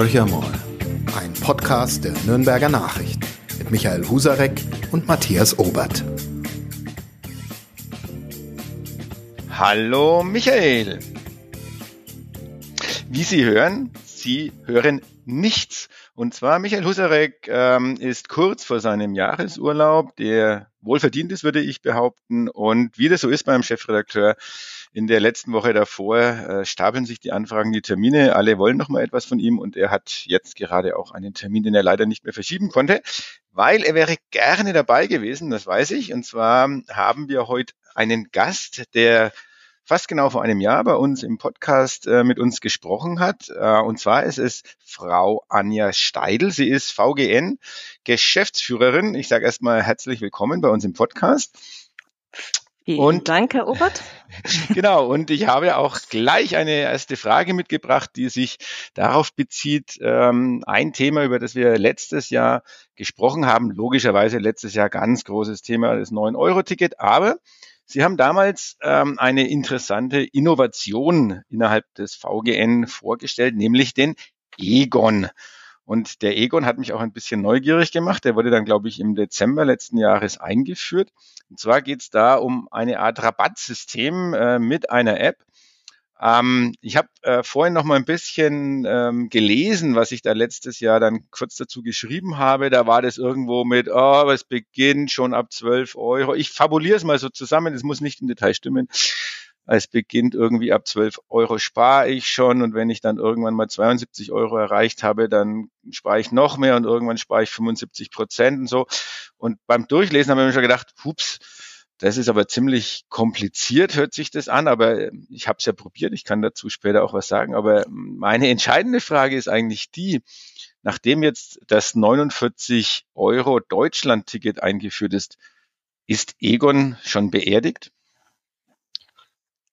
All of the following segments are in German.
Horcher mal, ein Podcast der Nürnberger Nachricht mit Michael Husarek und Matthias Obert. Hallo Michael. Wie Sie hören, Sie hören nichts. Und zwar Michael Husarek ähm, ist kurz vor seinem Jahresurlaub, der wohlverdient ist, würde ich behaupten. Und wie das so ist beim Chefredakteur, in der letzten Woche davor äh, stapeln sich die Anfragen, die Termine. Alle wollen noch mal etwas von ihm und er hat jetzt gerade auch einen Termin, den er leider nicht mehr verschieben konnte, weil er wäre gerne dabei gewesen, das weiß ich. Und zwar haben wir heute einen Gast, der fast genau vor einem Jahr bei uns im Podcast äh, mit uns gesprochen hat. Äh, und zwar ist es Frau Anja Steidl. Sie ist VGN Geschäftsführerin. Ich sage erstmal herzlich willkommen bei uns im Podcast. Vielen und, Dank, Herr Obert. genau, und ich habe auch gleich eine erste Frage mitgebracht, die sich darauf bezieht, ähm, ein Thema, über das wir letztes Jahr gesprochen haben, logischerweise letztes Jahr ganz großes Thema, das 9-Euro-Ticket, aber Sie haben damals ähm, eine interessante Innovation innerhalb des VGN vorgestellt, nämlich den Egon. Und der Egon hat mich auch ein bisschen neugierig gemacht. Der wurde dann, glaube ich, im Dezember letzten Jahres eingeführt. Und zwar geht es da um eine Art Rabattsystem äh, mit einer App. Ähm, ich habe äh, vorhin noch mal ein bisschen ähm, gelesen, was ich da letztes Jahr dann kurz dazu geschrieben habe. Da war das irgendwo mit, oh, es beginnt schon ab 12 Euro. Ich fabuliere es mal so zusammen, es muss nicht im Detail stimmen es beginnt irgendwie ab 12 Euro spare ich schon und wenn ich dann irgendwann mal 72 Euro erreicht habe, dann spare ich noch mehr und irgendwann spare ich 75 Prozent und so. Und beim Durchlesen haben wir mir schon gedacht, hups, das ist aber ziemlich kompliziert, hört sich das an, aber ich habe es ja probiert, ich kann dazu später auch was sagen. Aber meine entscheidende Frage ist eigentlich die, nachdem jetzt das 49 Euro Deutschland-Ticket eingeführt ist, ist Egon schon beerdigt?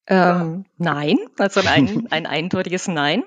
Ähm, nein, also ein, ein eindeutiges Nein.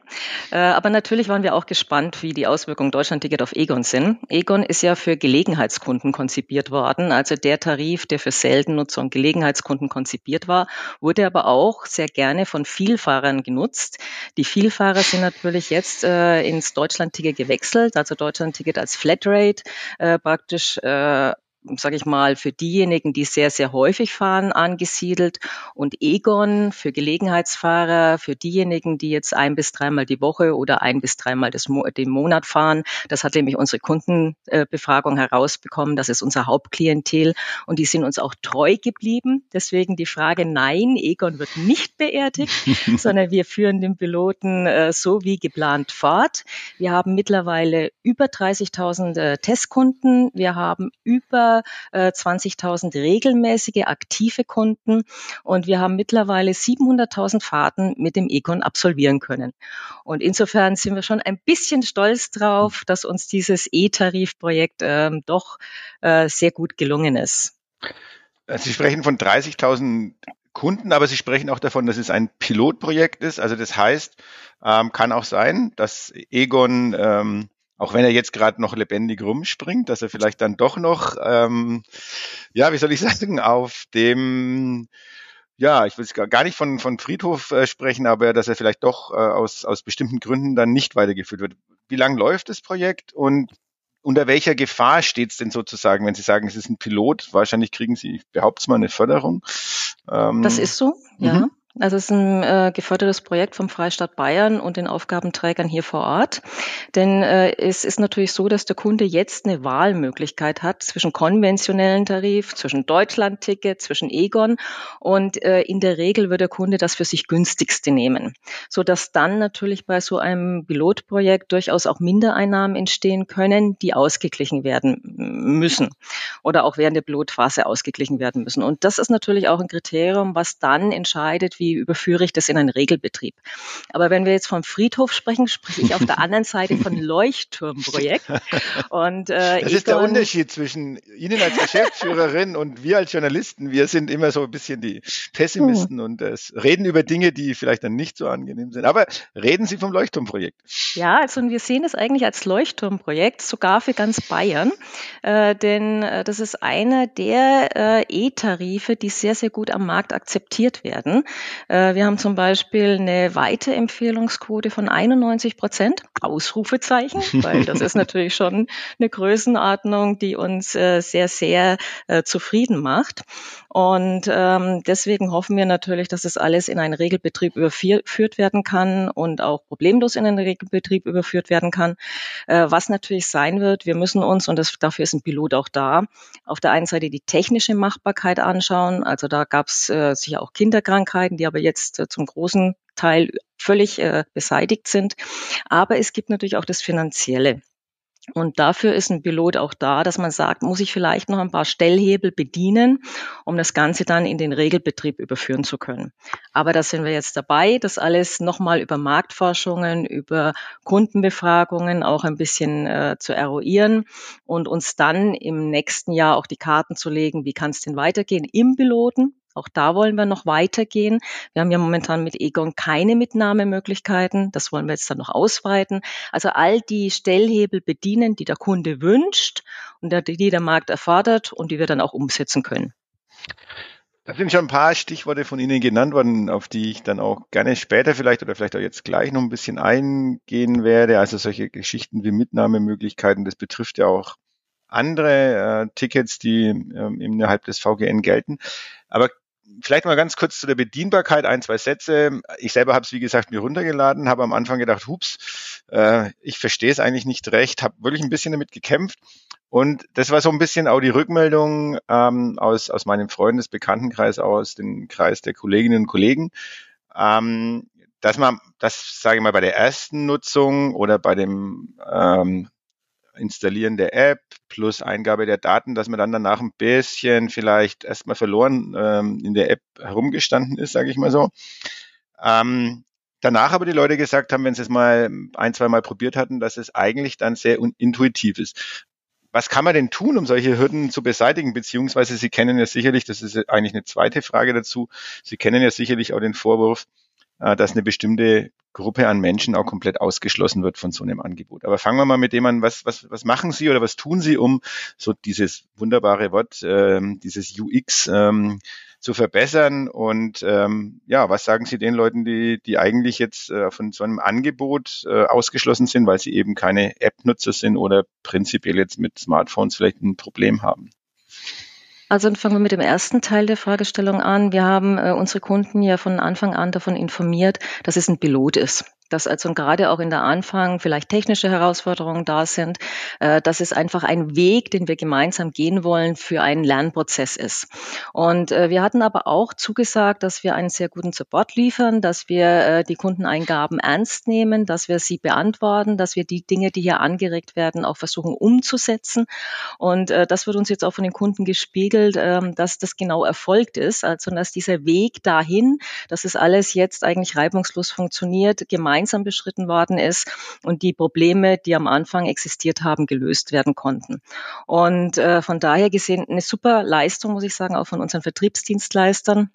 Äh, aber natürlich waren wir auch gespannt, wie die Auswirkungen Deutschland-Ticket auf Egon sind. Egon ist ja für Gelegenheitskunden konzipiert worden, also der Tarif, der für Seltennutzer und Gelegenheitskunden konzipiert war, wurde aber auch sehr gerne von Vielfahrern genutzt. Die Vielfahrer sind natürlich jetzt äh, ins Deutschland-Ticket gewechselt, also Deutschland-Ticket als Flatrate äh, praktisch äh, sage ich mal, für diejenigen, die sehr, sehr häufig fahren, angesiedelt und Egon für Gelegenheitsfahrer, für diejenigen, die jetzt ein bis dreimal die Woche oder ein bis dreimal des Mo den Monat fahren. Das hat nämlich unsere Kundenbefragung herausbekommen. Das ist unser Hauptklientel und die sind uns auch treu geblieben. Deswegen die Frage, nein, Egon wird nicht beerdigt, sondern wir führen den Piloten äh, so wie geplant fort. Wir haben mittlerweile über 30.000 äh, Testkunden. Wir haben über über äh, 20.000 regelmäßige aktive Kunden und wir haben mittlerweile 700.000 Fahrten mit dem Econ absolvieren können. Und insofern sind wir schon ein bisschen stolz drauf, dass uns dieses E-Tarifprojekt ähm, doch äh, sehr gut gelungen ist. Sie sprechen von 30.000 Kunden, aber Sie sprechen auch davon, dass es ein Pilotprojekt ist. Also das heißt, ähm, kann auch sein, dass Egon ähm, auch wenn er jetzt gerade noch lebendig rumspringt, dass er vielleicht dann doch noch, ähm, ja, wie soll ich sagen, auf dem, ja, ich will gar nicht von, von Friedhof äh, sprechen, aber dass er vielleicht doch äh, aus, aus bestimmten Gründen dann nicht weitergeführt wird. Wie lange läuft das Projekt und unter welcher Gefahr steht es denn sozusagen, wenn Sie sagen, es ist ein Pilot? Wahrscheinlich kriegen Sie, ich behaupte mal, eine Förderung. Ähm, das ist so, ja. Mhm. Also es ist ein äh, gefördertes Projekt vom Freistaat Bayern und den Aufgabenträgern hier vor Ort. Denn äh, es ist natürlich so, dass der Kunde jetzt eine Wahlmöglichkeit hat zwischen konventionellen Tarif, zwischen Deutschland-Ticket, zwischen Egon und äh, in der Regel wird der Kunde das für sich günstigste nehmen, so dass dann natürlich bei so einem Pilotprojekt durchaus auch Mindereinnahmen entstehen können, die ausgeglichen werden müssen oder auch während der Pilotphase ausgeglichen werden müssen. Und das ist natürlich auch ein Kriterium, was dann entscheidet, wie überführe ich das in einen Regelbetrieb. Aber wenn wir jetzt vom Friedhof sprechen, spreche ich auf der anderen Seite von Leuchtturmprojekt. Und, äh, das ist der Unterschied zwischen Ihnen als Geschäftsführerin und wir als Journalisten. Wir sind immer so ein bisschen die Pessimisten hm. und äh, reden über Dinge, die vielleicht dann nicht so angenehm sind. Aber reden Sie vom Leuchtturmprojekt. Ja, also wir sehen es eigentlich als Leuchtturmprojekt, sogar für ganz Bayern. Äh, denn äh, das ist einer der äh, E-Tarife, die sehr, sehr gut am Markt akzeptiert werden. Äh, wir haben zum Beispiel eine Weiterempfehlungsquote von 91 Prozent, Ausrufezeichen, weil das ist natürlich schon eine Größenordnung, die uns äh, sehr, sehr äh, zufrieden macht. Und ähm, deswegen hoffen wir natürlich, dass das alles in einen Regelbetrieb überführt werden kann und auch problemlos in einen Regelbetrieb überführt werden kann. Was natürlich sein wird, wir müssen uns, und das, dafür ist ein Pilot auch da, auf der einen Seite die technische Machbarkeit anschauen. Also da gab es sicher auch Kinderkrankheiten, die aber jetzt äh, zum großen Teil völlig äh, beseitigt sind. Aber es gibt natürlich auch das Finanzielle. Und dafür ist ein Pilot auch da, dass man sagt, muss ich vielleicht noch ein paar Stellhebel bedienen, um das Ganze dann in den Regelbetrieb überführen zu können. Aber da sind wir jetzt dabei, das alles nochmal über Marktforschungen, über Kundenbefragungen auch ein bisschen äh, zu eruieren und uns dann im nächsten Jahr auch die Karten zu legen, wie kann es denn weitergehen im Piloten, auch da wollen wir noch weitergehen. Wir haben ja momentan mit Egon keine Mitnahmemöglichkeiten. Das wollen wir jetzt dann noch ausweiten. Also all die Stellhebel bedienen, die der Kunde wünscht und die der Markt erfordert und die wir dann auch umsetzen können. Da sind schon ein paar Stichworte von Ihnen genannt worden, auf die ich dann auch gerne später vielleicht oder vielleicht auch jetzt gleich noch ein bisschen eingehen werde. Also solche Geschichten wie Mitnahmemöglichkeiten, das betrifft ja auch andere äh, Tickets, die ähm, innerhalb des VGN gelten. Aber vielleicht mal ganz kurz zu der Bedienbarkeit, ein, zwei Sätze. Ich selber habe es, wie gesagt, mir runtergeladen, habe am Anfang gedacht, hups, äh, ich verstehe es eigentlich nicht recht, habe wirklich ein bisschen damit gekämpft. Und das war so ein bisschen auch die Rückmeldung ähm, aus, aus meinem Freundesbekanntenkreis, aus dem Kreis der Kolleginnen und Kollegen, ähm, dass man, das sage ich mal, bei der ersten Nutzung oder bei dem ähm, Installieren der App plus Eingabe der Daten, dass man dann danach ein bisschen vielleicht erstmal verloren ähm, in der App herumgestanden ist, sage ich mal so. Ähm, danach aber die Leute gesagt haben, wenn sie es mal ein, zwei Mal probiert hatten, dass es eigentlich dann sehr intuitiv ist. Was kann man denn tun, um solche Hürden zu beseitigen? Beziehungsweise Sie kennen ja sicherlich, das ist eigentlich eine zweite Frage dazu, Sie kennen ja sicherlich auch den Vorwurf, äh, dass eine bestimmte Gruppe an Menschen auch komplett ausgeschlossen wird von so einem Angebot. Aber fangen wir mal mit dem an, was, was, was machen Sie oder was tun Sie, um so dieses wunderbare Wort, ähm, dieses UX ähm, zu verbessern? Und ähm, ja, was sagen Sie den Leuten, die, die eigentlich jetzt äh, von so einem Angebot äh, ausgeschlossen sind, weil sie eben keine App-Nutzer sind oder prinzipiell jetzt mit Smartphones vielleicht ein Problem haben? Also fangen wir mit dem ersten Teil der Fragestellung an. Wir haben äh, unsere Kunden ja von Anfang an davon informiert, dass es ein Pilot ist dass also gerade auch in der Anfang vielleicht technische Herausforderungen da sind, äh, dass es einfach ein Weg, den wir gemeinsam gehen wollen, für einen Lernprozess ist. Und äh, wir hatten aber auch zugesagt, dass wir einen sehr guten Support liefern, dass wir äh, die Kundeneingaben ernst nehmen, dass wir sie beantworten, dass wir die Dinge, die hier angeregt werden, auch versuchen umzusetzen. Und das wird uns jetzt auch von den Kunden gespiegelt, äh, dass das genau erfolgt ist, also dass dieser Weg dahin, dass es alles jetzt eigentlich reibungslos funktioniert, gemeinsam gemeinsam beschritten worden ist und die Probleme, die am Anfang existiert haben, gelöst werden konnten. Und äh, von daher gesehen eine super Leistung, muss ich sagen, auch von unseren Vertriebsdienstleistern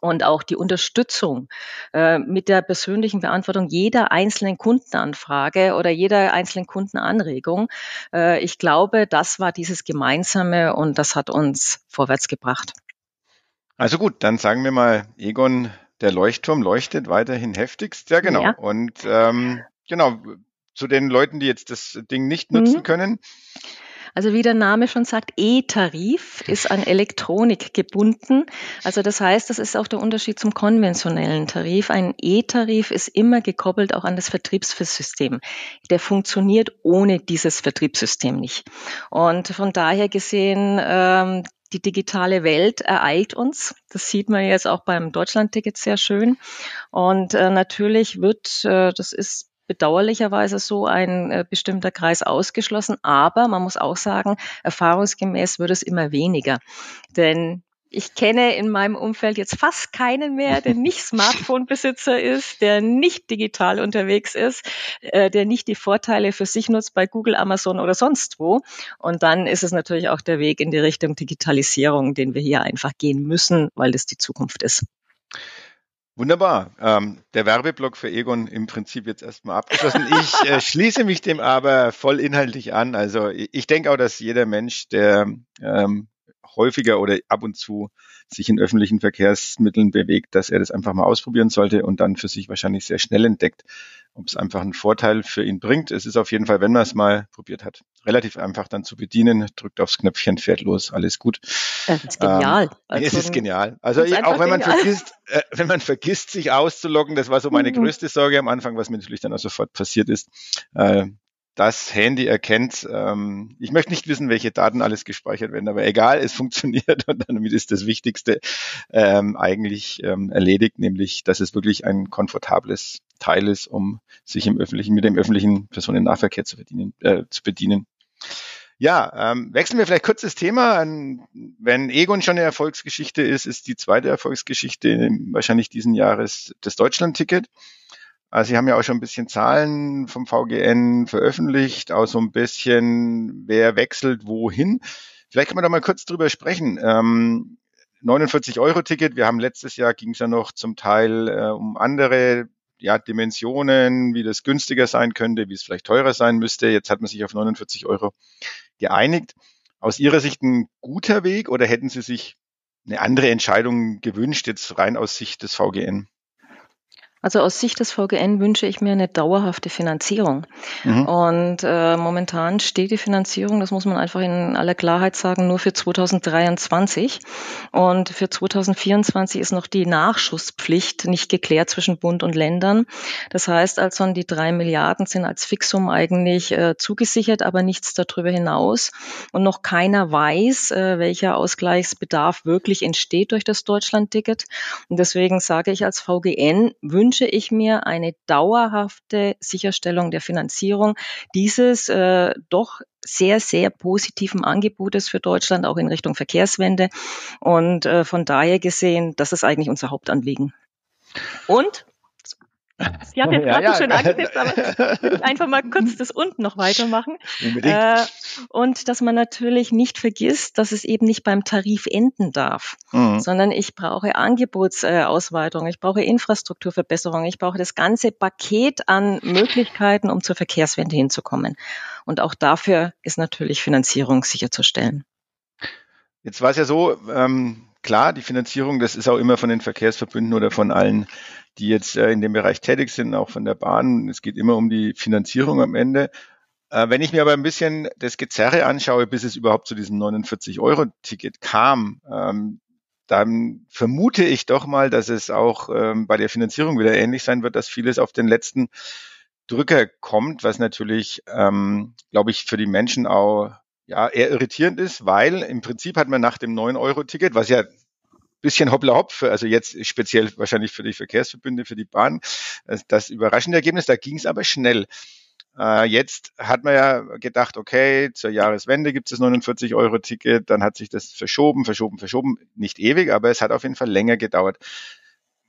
und auch die Unterstützung äh, mit der persönlichen Beantwortung jeder einzelnen Kundenanfrage oder jeder einzelnen Kundenanregung. Äh, ich glaube, das war dieses Gemeinsame und das hat uns vorwärts gebracht. Also gut, dann sagen wir mal, Egon der Leuchtturm leuchtet weiterhin heftigst. Ja, genau. Ja. Und ähm, genau, zu den Leuten, die jetzt das Ding nicht nutzen mhm. können. Also wie der Name schon sagt, E-Tarif ist an Elektronik gebunden. Also das heißt, das ist auch der Unterschied zum konventionellen Tarif. Ein E-Tarif ist immer gekoppelt auch an das Vertriebssystem. Der funktioniert ohne dieses Vertriebssystem nicht. Und von daher gesehen, ähm, die digitale Welt ereilt uns. Das sieht man jetzt auch beim Deutschlandticket sehr schön. Und äh, natürlich wird, äh, das ist bedauerlicherweise so ein äh, bestimmter Kreis ausgeschlossen. Aber man muss auch sagen, erfahrungsgemäß wird es immer weniger. Denn ich kenne in meinem Umfeld jetzt fast keinen mehr, der nicht Smartphone-Besitzer ist, der nicht digital unterwegs ist, äh, der nicht die Vorteile für sich nutzt bei Google, Amazon oder sonst wo. Und dann ist es natürlich auch der Weg in die Richtung Digitalisierung, den wir hier einfach gehen müssen, weil das die Zukunft ist. Wunderbar. Ähm, der Werbeblock für Egon im Prinzip jetzt erstmal abgeschlossen. Ich äh, schließe mich dem aber voll inhaltlich an. Also ich, ich denke auch, dass jeder Mensch, der ähm, häufiger oder ab und zu sich in öffentlichen Verkehrsmitteln bewegt, dass er das einfach mal ausprobieren sollte und dann für sich wahrscheinlich sehr schnell entdeckt, ob es einfach einen Vorteil für ihn bringt. Es ist auf jeden Fall, wenn man es mal probiert hat, relativ einfach dann zu bedienen, drückt aufs Knöpfchen, fährt los, alles gut. Das ist genial. Ähm, also es ist genial. Also auch wenn man genial. vergisst, äh, wenn man vergisst, sich auszuloggen, das war so meine mhm. größte Sorge am Anfang, was mir natürlich dann auch sofort passiert ist. Äh, das Handy erkennt, ähm, ich möchte nicht wissen, welche Daten alles gespeichert werden, aber egal, es funktioniert und damit ist das Wichtigste ähm, eigentlich ähm, erledigt, nämlich, dass es wirklich ein komfortables Teil ist, um sich im öffentlichen, mit dem öffentlichen Personennahverkehr zu, verdienen, äh, zu bedienen. Ja, ähm, wechseln wir vielleicht kurz das Thema. Wenn Egon schon eine Erfolgsgeschichte ist, ist die zweite Erfolgsgeschichte wahrscheinlich diesen Jahres das Deutschland-Ticket. Also Sie haben ja auch schon ein bisschen Zahlen vom VGN veröffentlicht, auch so ein bisschen, wer wechselt wohin. Vielleicht kann man da mal kurz drüber sprechen. Ähm, 49 Euro Ticket. Wir haben letztes Jahr ging es ja noch zum Teil äh, um andere ja, Dimensionen, wie das günstiger sein könnte, wie es vielleicht teurer sein müsste. Jetzt hat man sich auf 49 Euro geeinigt. Aus Ihrer Sicht ein guter Weg oder hätten Sie sich eine andere Entscheidung gewünscht, jetzt rein aus Sicht des VGN? Also aus Sicht des VGN wünsche ich mir eine dauerhafte Finanzierung. Mhm. Und äh, momentan steht die Finanzierung, das muss man einfach in aller Klarheit sagen, nur für 2023. Und für 2024 ist noch die Nachschusspflicht nicht geklärt zwischen Bund und Ländern. Das heißt also, die drei Milliarden sind als Fixum eigentlich äh, zugesichert, aber nichts darüber hinaus. Und noch keiner weiß, äh, welcher Ausgleichsbedarf wirklich entsteht durch das Deutschlandticket. Und deswegen sage ich als VGN, wünsche wünsche ich mir eine dauerhafte Sicherstellung der Finanzierung dieses äh, doch sehr, sehr positiven Angebotes für Deutschland, auch in Richtung Verkehrswende. Und äh, von daher gesehen, das ist eigentlich unser Hauptanliegen. Und Sie hat jetzt gerade ja, ja. schön angesetzt, aber einfach mal kurz das unten noch weitermachen. Äh, und dass man natürlich nicht vergisst, dass es eben nicht beim Tarif enden darf, mhm. sondern ich brauche Angebotsausweitung, ich brauche Infrastrukturverbesserung, ich brauche das ganze Paket an Möglichkeiten, um zur Verkehrswende hinzukommen. Und auch dafür ist natürlich Finanzierung sicherzustellen. Jetzt war es ja so, ähm, klar, die Finanzierung, das ist auch immer von den Verkehrsverbünden oder von allen die jetzt äh, in dem Bereich tätig sind, auch von der Bahn. Es geht immer um die Finanzierung am Ende. Äh, wenn ich mir aber ein bisschen das Gezerre anschaue, bis es überhaupt zu diesem 49-Euro-Ticket kam, ähm, dann vermute ich doch mal, dass es auch ähm, bei der Finanzierung wieder ähnlich sein wird, dass vieles auf den letzten Drücker kommt, was natürlich, ähm, glaube ich, für die Menschen auch ja, eher irritierend ist, weil im Prinzip hat man nach dem 9-Euro-Ticket, was ja bisschen hoppla hopp, für, also jetzt speziell wahrscheinlich für die Verkehrsverbünde, für die Bahn, das überraschende Ergebnis, da ging es aber schnell. Äh, jetzt hat man ja gedacht, okay, zur Jahreswende gibt es das 49-Euro-Ticket, dann hat sich das verschoben, verschoben, verschoben, nicht ewig, aber es hat auf jeden Fall länger gedauert.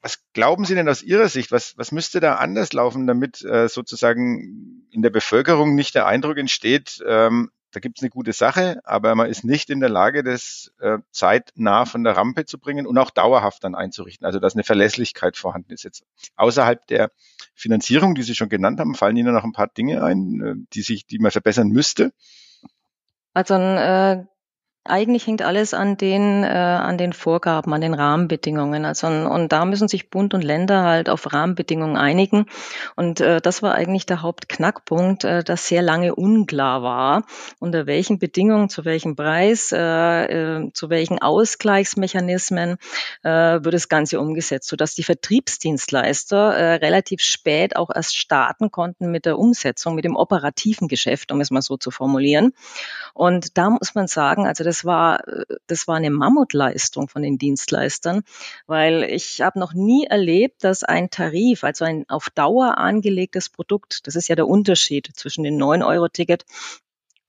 Was glauben Sie denn aus Ihrer Sicht? Was, was müsste da anders laufen, damit äh, sozusagen in der Bevölkerung nicht der Eindruck entsteht, ähm, da gibt es eine gute Sache, aber man ist nicht in der Lage, das äh, zeitnah von der Rampe zu bringen und auch dauerhaft dann einzurichten. Also dass eine Verlässlichkeit vorhanden ist. Jetzt außerhalb der Finanzierung, die Sie schon genannt haben, fallen Ihnen noch ein paar Dinge ein, äh, die sich, die man verbessern müsste. Also äh, eigentlich hängt alles an den, äh, an den Vorgaben, an den Rahmenbedingungen. Also, und da müssen sich Bund und Länder halt auf Rahmenbedingungen einigen. Und äh, das war eigentlich der Hauptknackpunkt, äh, dass sehr lange unklar war, unter welchen Bedingungen, zu welchem Preis, äh, äh, zu welchen Ausgleichsmechanismen äh, wird das Ganze umgesetzt, sodass die Vertriebsdienstleister äh, relativ spät auch erst starten konnten mit der Umsetzung, mit dem operativen Geschäft, um es mal so zu formulieren. Und da muss man sagen, also das war, das war eine Mammutleistung von den Dienstleistern, weil ich habe noch nie erlebt, dass ein Tarif, also ein auf Dauer angelegtes Produkt, das ist ja der Unterschied zwischen dem 9-Euro-Ticket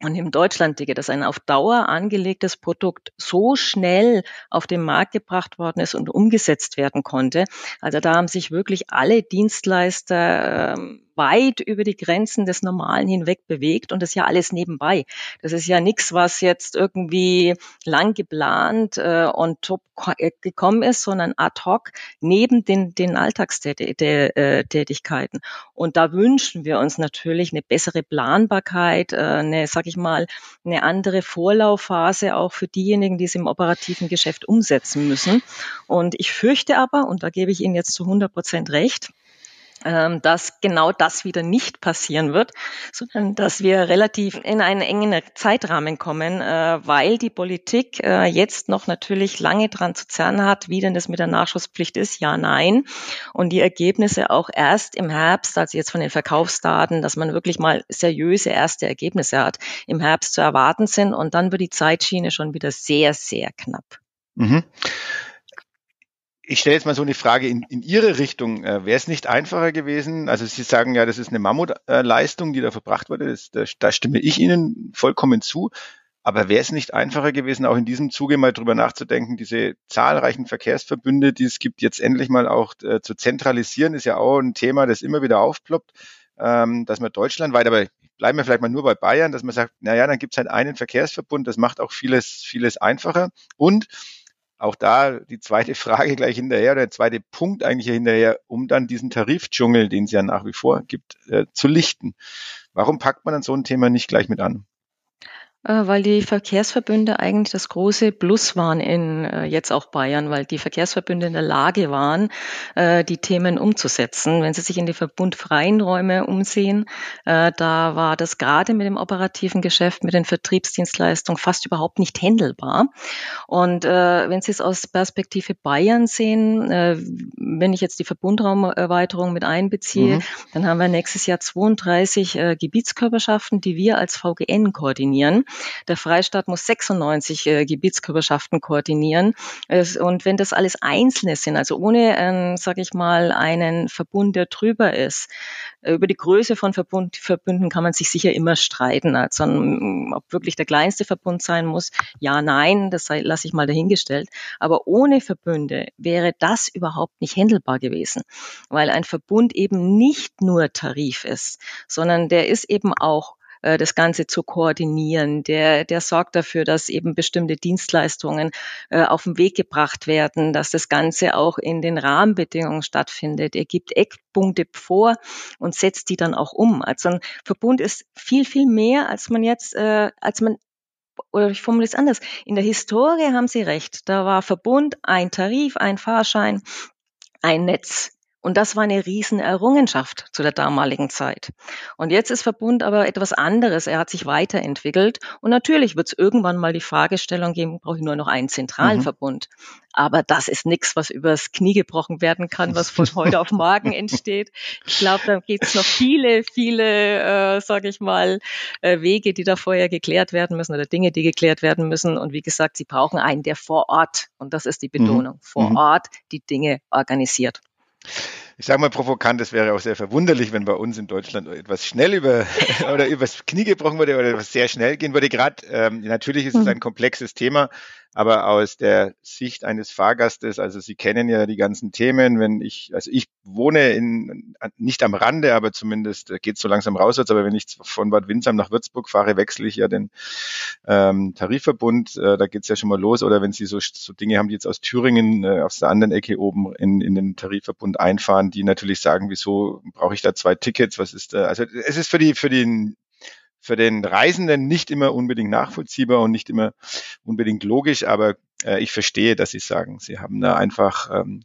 und im Deutschland-Ticket, dass ein auf Dauer angelegtes Produkt so schnell auf den Markt gebracht worden ist und umgesetzt werden konnte. Also da haben sich wirklich alle Dienstleister ähm, weit über die Grenzen des Normalen hinweg bewegt und das ist ja alles nebenbei. Das ist ja nichts, was jetzt irgendwie lang geplant äh, und top äh, gekommen ist, sondern ad hoc neben den, den Alltagstätigkeiten. Und da wünschen wir uns natürlich eine bessere Planbarkeit, äh, eine, sag ich mal, eine andere Vorlaufphase auch für diejenigen, die es im operativen Geschäft umsetzen müssen. Und ich fürchte aber, und da gebe ich Ihnen jetzt zu 100 Prozent recht, dass genau das wieder nicht passieren wird, sondern dass wir relativ in einen engen Zeitrahmen kommen, äh, weil die Politik äh, jetzt noch natürlich lange dran zu zerren hat, wie denn das mit der Nachschusspflicht ist, ja, nein. Und die Ergebnisse auch erst im Herbst, also jetzt von den Verkaufsdaten, dass man wirklich mal seriöse erste Ergebnisse hat, im Herbst zu erwarten sind. Und dann wird die Zeitschiene schon wieder sehr, sehr knapp. Mhm ich stelle jetzt mal so eine Frage in, in Ihre Richtung. Äh, Wäre es nicht einfacher gewesen? Also Sie sagen ja, das ist eine Mammutleistung, die da verbracht wurde. Das, da, da stimme ich Ihnen vollkommen zu. Aber wäre es nicht einfacher gewesen, auch in diesem Zuge mal drüber nachzudenken, diese zahlreichen Verkehrsverbünde, die es gibt, jetzt endlich mal auch äh, zu zentralisieren, ist ja auch ein Thema, das immer wieder aufploppt, ähm, dass man deutschlandweit, aber bleiben wir vielleicht mal nur bei Bayern, dass man sagt, na ja, dann gibt es halt einen Verkehrsverbund, das macht auch vieles, vieles einfacher. Und auch da die zweite Frage gleich hinterher, der zweite Punkt eigentlich hinterher, um dann diesen Tarifdschungel, den es ja nach wie vor gibt, äh, zu lichten. Warum packt man dann so ein Thema nicht gleich mit an? Äh, weil die Verkehrsverbünde eigentlich das große Plus waren in äh, jetzt auch Bayern, weil die Verkehrsverbünde in der Lage waren, äh, die Themen umzusetzen. Wenn Sie sich in die verbundfreien Räume umsehen, da war das gerade mit dem operativen Geschäft, mit den Vertriebsdienstleistungen fast überhaupt nicht händelbar. Und wenn Sie es aus Perspektive Bayern sehen, wenn ich jetzt die Verbundraumerweiterung mit einbeziehe, mhm. dann haben wir nächstes Jahr 32 Gebietskörperschaften, die wir als VGN koordinieren. Der Freistaat muss 96 äh, Gebietskörperschaften koordinieren. Es, und wenn das alles Einzelne sind, also ohne, ähm, sage ich mal, einen Verbund, der drüber ist, äh, über die Größe von Verbund, Verbünden kann man sich sicher immer streiten. Also ob wirklich der kleinste Verbund sein muss, ja, nein, das lasse ich mal dahingestellt. Aber ohne Verbünde wäre das überhaupt nicht händelbar gewesen, weil ein Verbund eben nicht nur Tarif ist, sondern der ist eben auch äh, das Ganze zu koordinieren. Der, der sorgt dafür, dass eben bestimmte Dienstleistungen äh, auf den Weg gebracht werden, dass das Ganze auch in den Rahmenbedingungen stattfindet. Er gibt Eckpunkte vor und setzt die dann auch um. Also ein Verbund ist viel, viel mehr, als man jetzt, äh, als man oder ich formuliere es anders. In der Historie haben Sie recht. Da war Verbund ein Tarif, ein Fahrschein, ein Netz. Und das war eine Riesenerrungenschaft zu der damaligen Zeit. Und jetzt ist Verbund aber etwas anderes. Er hat sich weiterentwickelt. Und natürlich wird es irgendwann mal die Fragestellung geben, brauche ich nur noch einen zentralen mhm. Verbund. Aber das ist nichts, was übers Knie gebrochen werden kann, was von heute auf morgen entsteht. Ich glaube, da gibt es noch viele, viele, äh, sage ich mal, äh, Wege, die da vorher geklärt werden müssen oder Dinge, die geklärt werden müssen. Und wie gesagt, sie brauchen einen, der vor Ort, und das ist die mhm. Betonung, mhm. vor Ort die Dinge organisiert ich sage mal provokant, es wäre auch sehr verwunderlich, wenn bei uns in Deutschland etwas schnell über oder übers Knie gebrochen würde oder etwas sehr schnell gehen würde. Gerade ähm, natürlich ist es ein komplexes Thema, aber aus der Sicht eines Fahrgastes, also Sie kennen ja die ganzen Themen, wenn ich, also ich wohne in, nicht am Rande, aber zumindest äh, geht so langsam rauswärts, aber wenn ich von Bad Windsheim nach Würzburg fahre, wechsle ich ja den ähm, Tarifverbund, äh, da geht's ja schon mal los, oder wenn Sie so, so Dinge haben, die jetzt aus Thüringen äh, aus der anderen Ecke oben in, in den Tarifverbund einfahren, die natürlich sagen, wieso brauche ich da zwei Tickets, was ist da, also es ist für die, für den für den Reisenden nicht immer unbedingt nachvollziehbar und nicht immer unbedingt logisch, aber äh, ich verstehe, dass Sie sagen, Sie haben da einfach ähm,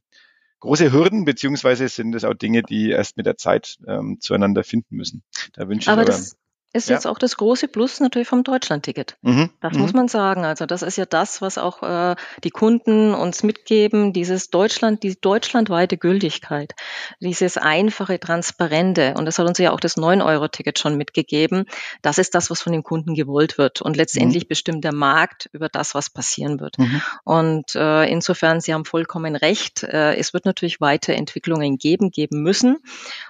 große Hürden, beziehungsweise sind es auch Dinge, die erst mit der Zeit ähm, zueinander finden müssen. Da wünsche aber ich aber, das, ist ja. jetzt auch das große Plus natürlich vom Deutschlandticket. Mhm. Das mhm. muss man sagen. Also das ist ja das, was auch äh, die Kunden uns mitgeben, dieses Deutschland, die deutschlandweite Gültigkeit, dieses einfache, transparente. Und das hat uns ja auch das 9-Euro-Ticket schon mitgegeben. Das ist das, was von den Kunden gewollt wird. Und letztendlich mhm. bestimmt der Markt über das, was passieren wird. Mhm. Und äh, insofern, Sie haben vollkommen recht. Äh, es wird natürlich Weiterentwicklungen geben, geben müssen.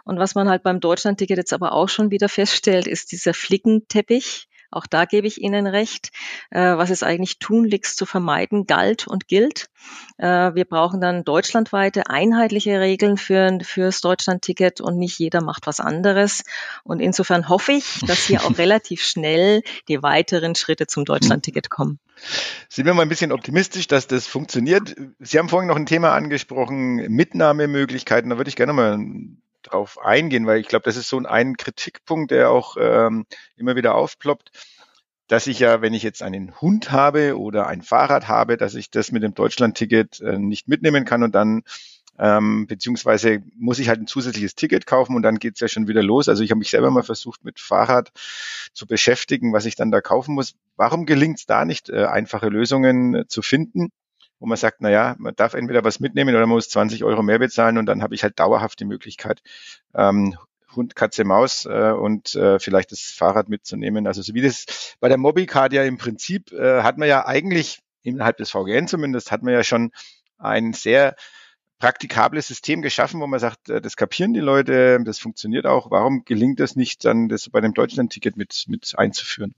Und was man halt beim Deutschlandticket jetzt aber auch schon wieder feststellt, ist diese dieser Flickenteppich Auch da gebe ich Ihnen recht. Äh, was es eigentlich tunlichst zu vermeiden galt und gilt. Äh, wir brauchen dann deutschlandweite einheitliche Regeln für fürs Deutschlandticket und nicht jeder macht was anderes. Und insofern hoffe ich, dass hier auch relativ schnell die weiteren Schritte zum Deutschlandticket kommen. Sind wir mal ein bisschen optimistisch, dass das funktioniert? Sie haben vorhin noch ein Thema angesprochen, Mitnahmemöglichkeiten. Da würde ich gerne mal drauf eingehen, weil ich glaube, das ist so ein Kritikpunkt, der auch ähm, immer wieder aufploppt, dass ich ja, wenn ich jetzt einen Hund habe oder ein Fahrrad habe, dass ich das mit dem Deutschland-Ticket äh, nicht mitnehmen kann und dann ähm, beziehungsweise muss ich halt ein zusätzliches Ticket kaufen und dann geht's ja schon wieder los. Also ich habe mich selber mal versucht, mit Fahrrad zu beschäftigen, was ich dann da kaufen muss. Warum gelingt es da nicht, äh, einfache Lösungen äh, zu finden? Wo man sagt, na ja, man darf entweder was mitnehmen oder man muss 20 Euro mehr bezahlen und dann habe ich halt dauerhaft die Möglichkeit, ähm, Hund, Katze, Maus äh, und äh, vielleicht das Fahrrad mitzunehmen. Also so wie das bei der Mobicard ja im Prinzip äh, hat man ja eigentlich innerhalb des VGN zumindest hat man ja schon ein sehr praktikables System geschaffen, wo man sagt, äh, das kapieren die Leute, das funktioniert auch. Warum gelingt es nicht, dann das bei dem Deutschland-Ticket mit, mit einzuführen?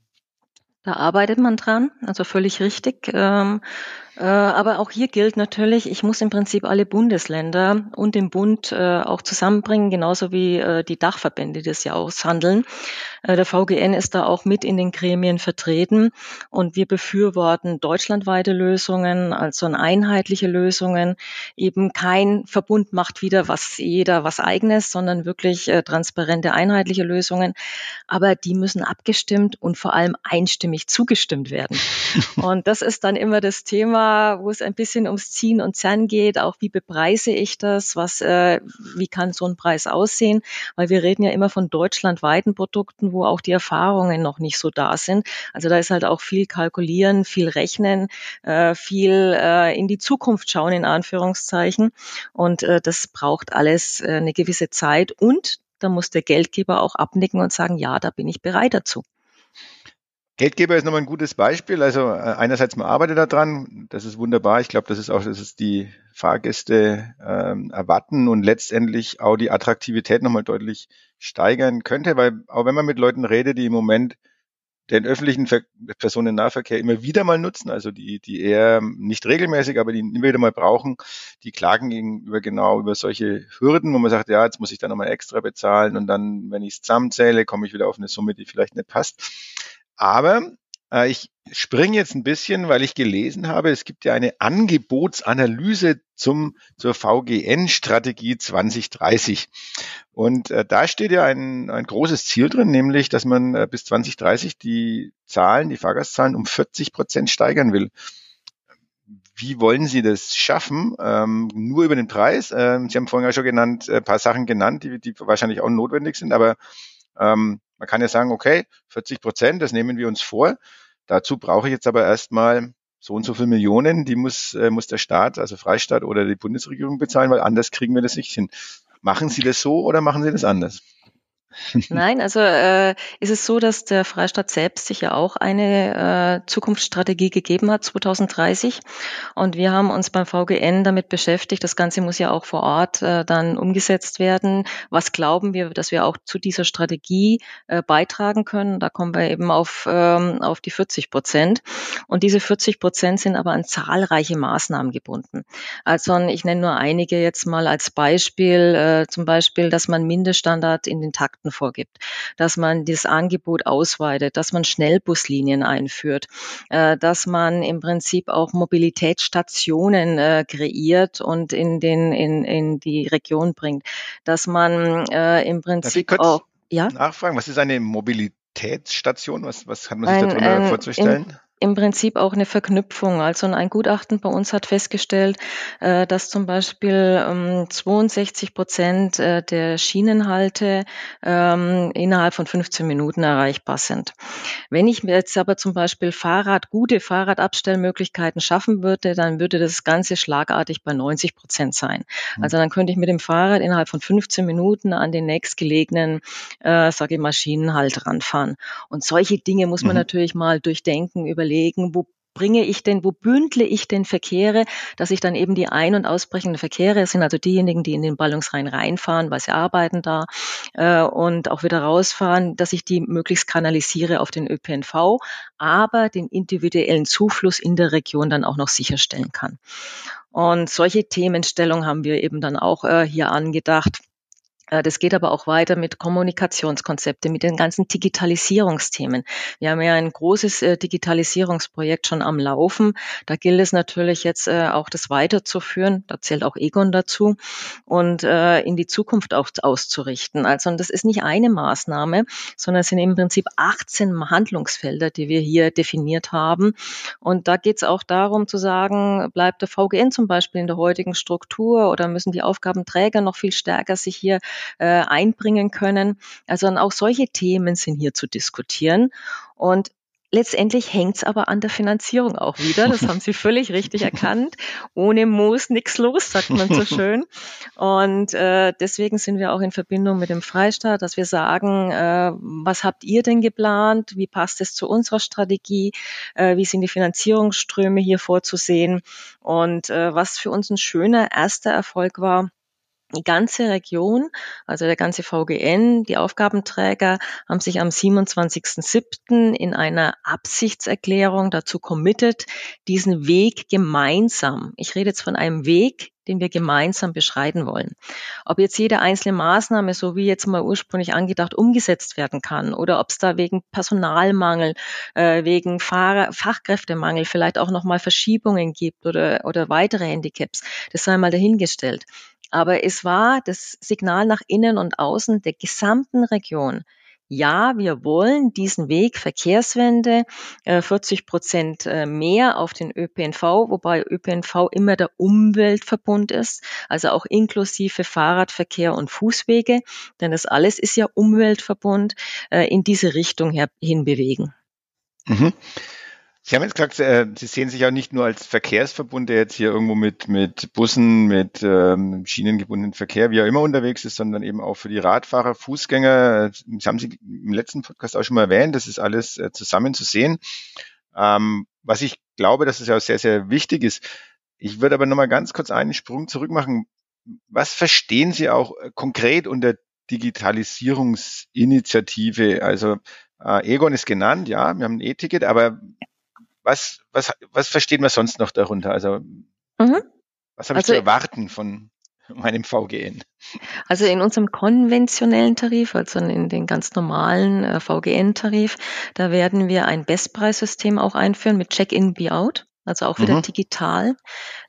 Da arbeitet man dran, also völlig richtig. Ähm, äh, aber auch hier gilt natürlich, ich muss im Prinzip alle Bundesländer und den Bund äh, auch zusammenbringen, genauso wie äh, die Dachverbände, das ja aushandeln. Der VGN ist da auch mit in den Gremien vertreten und wir befürworten deutschlandweite Lösungen, also einheitliche Lösungen. Eben kein Verbund macht wieder was jeder was eigenes, sondern wirklich transparente, einheitliche Lösungen. Aber die müssen abgestimmt und vor allem einstimmig zugestimmt werden. Und das ist dann immer das Thema, wo es ein bisschen ums Ziehen und Zerren geht, auch wie bepreise ich das, was, äh, wie kann so ein Preis aussehen, weil wir reden ja immer von deutschlandweiten Produkten, wo auch die Erfahrungen noch nicht so da sind. Also da ist halt auch viel kalkulieren, viel rechnen, äh, viel äh, in die Zukunft schauen in Anführungszeichen und äh, das braucht alles äh, eine gewisse Zeit und da muss der Geldgeber auch abnicken und sagen, ja, da bin ich bereit dazu. Geldgeber ist nochmal ein gutes Beispiel. Also äh, einerseits man arbeitet daran, das ist wunderbar. Ich glaube, das ist auch, dass es die Fahrgäste ähm, erwarten und letztendlich auch die Attraktivität nochmal deutlich steigern könnte, weil auch wenn man mit Leuten redet, die im Moment den öffentlichen Ver Personennahverkehr immer wieder mal nutzen, also die, die eher nicht regelmäßig, aber die immer wieder mal brauchen, die klagen gegenüber genau über solche Hürden, wo man sagt, ja, jetzt muss ich da nochmal extra bezahlen und dann, wenn ich es zusammenzähle, komme ich wieder auf eine Summe, die vielleicht nicht passt. Aber äh, ich springe jetzt ein bisschen, weil ich gelesen habe, es gibt ja eine Angebotsanalyse zum, zur VGN-Strategie 2030. Und äh, da steht ja ein, ein großes Ziel drin, nämlich, dass man äh, bis 2030 die Zahlen, die Fahrgastzahlen um 40 Prozent steigern will. Wie wollen Sie das schaffen? Ähm, nur über den Preis? Ähm, Sie haben vorhin ja schon genannt, ein äh, paar Sachen genannt, die, die wahrscheinlich auch notwendig sind, aber ähm, man kann ja sagen, okay, 40 Prozent, das nehmen wir uns vor. Dazu brauche ich jetzt aber erstmal so und so viele Millionen, die muss, äh, muss der Staat, also Freistaat oder die Bundesregierung bezahlen, weil anders kriegen wir das nicht hin. Machen Sie das so oder machen Sie das anders? Nein, also äh, ist es so, dass der Freistaat selbst sich ja auch eine äh, Zukunftsstrategie gegeben hat, 2030. Und wir haben uns beim VGN damit beschäftigt. Das Ganze muss ja auch vor Ort äh, dann umgesetzt werden. Was glauben wir, dass wir auch zu dieser Strategie äh, beitragen können? Da kommen wir eben auf, ähm, auf die 40 Prozent. Und diese 40 Prozent sind aber an zahlreiche Maßnahmen gebunden. Also ich nenne nur einige jetzt mal als Beispiel, äh, zum Beispiel, dass man Mindeststandard in den Takt Kontakten vorgibt, dass man das Angebot ausweitet, dass man Schnellbuslinien einführt, äh, dass man im Prinzip auch Mobilitätsstationen äh, kreiert und in den in, in die Region bringt, dass man äh, im Prinzip auch ja? nachfragen, was ist eine Mobilitätsstation? Was, was hat man sich darunter vorzustellen? Im Prinzip auch eine Verknüpfung. Also ein Gutachten bei uns hat festgestellt, äh, dass zum Beispiel 62 ähm, Prozent äh, der Schienenhalte ähm, innerhalb von 15 Minuten erreichbar sind. Wenn ich mir jetzt aber zum Beispiel Fahrrad, gute Fahrradabstellmöglichkeiten schaffen würde, dann würde das Ganze schlagartig bei 90 Prozent sein. Mhm. Also dann könnte ich mit dem Fahrrad innerhalb von 15 Minuten an den nächstgelegenen, äh, sage ich mal, Schienenhalt ranfahren. Und solche Dinge muss man mhm. natürlich mal durchdenken, überlegen, wo bringe ich denn, wo bündle ich denn Verkehre, dass ich dann eben die ein- und ausbrechenden Verkehre, das sind also diejenigen, die in den Ballungsrhein reinfahren, weil sie arbeiten da äh, und auch wieder rausfahren, dass ich die möglichst kanalisiere auf den ÖPNV, aber den individuellen Zufluss in der Region dann auch noch sicherstellen kann. Und solche Themenstellungen haben wir eben dann auch äh, hier angedacht. Äh, das geht aber auch weiter mit Kommunikationskonzepte, mit den ganzen Digitalisierungsthemen. Wir haben ja ein großes äh, Digitalisierungsprojekt schon am Laufen. Da gilt es natürlich jetzt äh, auch das weiterzuführen. Da zählt auch Egon dazu und in die Zukunft auch auszurichten. Also das ist nicht eine Maßnahme, sondern es sind im Prinzip 18 Handlungsfelder, die wir hier definiert haben. Und da geht es auch darum zu sagen, bleibt der VGN zum Beispiel in der heutigen Struktur oder müssen die Aufgabenträger noch viel stärker sich hier äh, einbringen können. Also auch solche Themen sind hier zu diskutieren. Und Letztendlich hängt es aber an der Finanzierung auch wieder. Das haben Sie völlig richtig erkannt. Ohne Moos nichts los, sagt man so schön. Und äh, deswegen sind wir auch in Verbindung mit dem Freistaat, dass wir sagen, äh, was habt ihr denn geplant? Wie passt es zu unserer Strategie? Äh, wie sind die Finanzierungsströme hier vorzusehen? Und äh, was für uns ein schöner erster Erfolg war, die ganze Region, also der ganze VGN, die Aufgabenträger haben sich am 27.07. in einer Absichtserklärung dazu committed, diesen Weg gemeinsam, ich rede jetzt von einem Weg, den wir gemeinsam beschreiten wollen. Ob jetzt jede einzelne Maßnahme, so wie jetzt mal ursprünglich angedacht, umgesetzt werden kann oder ob es da wegen Personalmangel, äh, wegen Fahrer, Fachkräftemangel vielleicht auch nochmal Verschiebungen gibt oder, oder weitere Handicaps, das sei mal dahingestellt. Aber es war das Signal nach innen und außen der gesamten Region. Ja, wir wollen diesen Weg Verkehrswende, 40 äh, Prozent äh, mehr auf den ÖPNV, wobei ÖPNV immer der Umweltverbund ist, also auch inklusive Fahrradverkehr und Fußwege, denn das alles ist ja Umweltverbund, äh, in diese Richtung hin bewegen. Mhm. Sie haben jetzt gesagt, äh, Sie sehen sich auch nicht nur als Verkehrsverbund, der jetzt hier irgendwo mit, mit Bussen, mit ähm, schienengebundenen Verkehr, wie auch immer unterwegs ist, sondern eben auch für die Radfahrer, Fußgänger. Das haben Sie im letzten Podcast auch schon mal erwähnt, das ist alles äh, zusammen zu sehen. Ähm, was ich glaube, dass es ja auch sehr, sehr wichtig ist. Ich würde aber nochmal ganz kurz einen Sprung zurück machen. Was verstehen Sie auch äh, konkret unter Digitalisierungsinitiative? Also äh, Egon ist genannt, ja, wir haben ein E-Ticket, aber was, was, was versteht man sonst noch darunter? Also, mhm. was habe ich also, zu erwarten von meinem VGN? Also in unserem konventionellen Tarif, also in den ganz normalen äh, VGN-Tarif, da werden wir ein Bestpreissystem auch einführen mit Check-in, Be-out also auch wieder mhm. digital.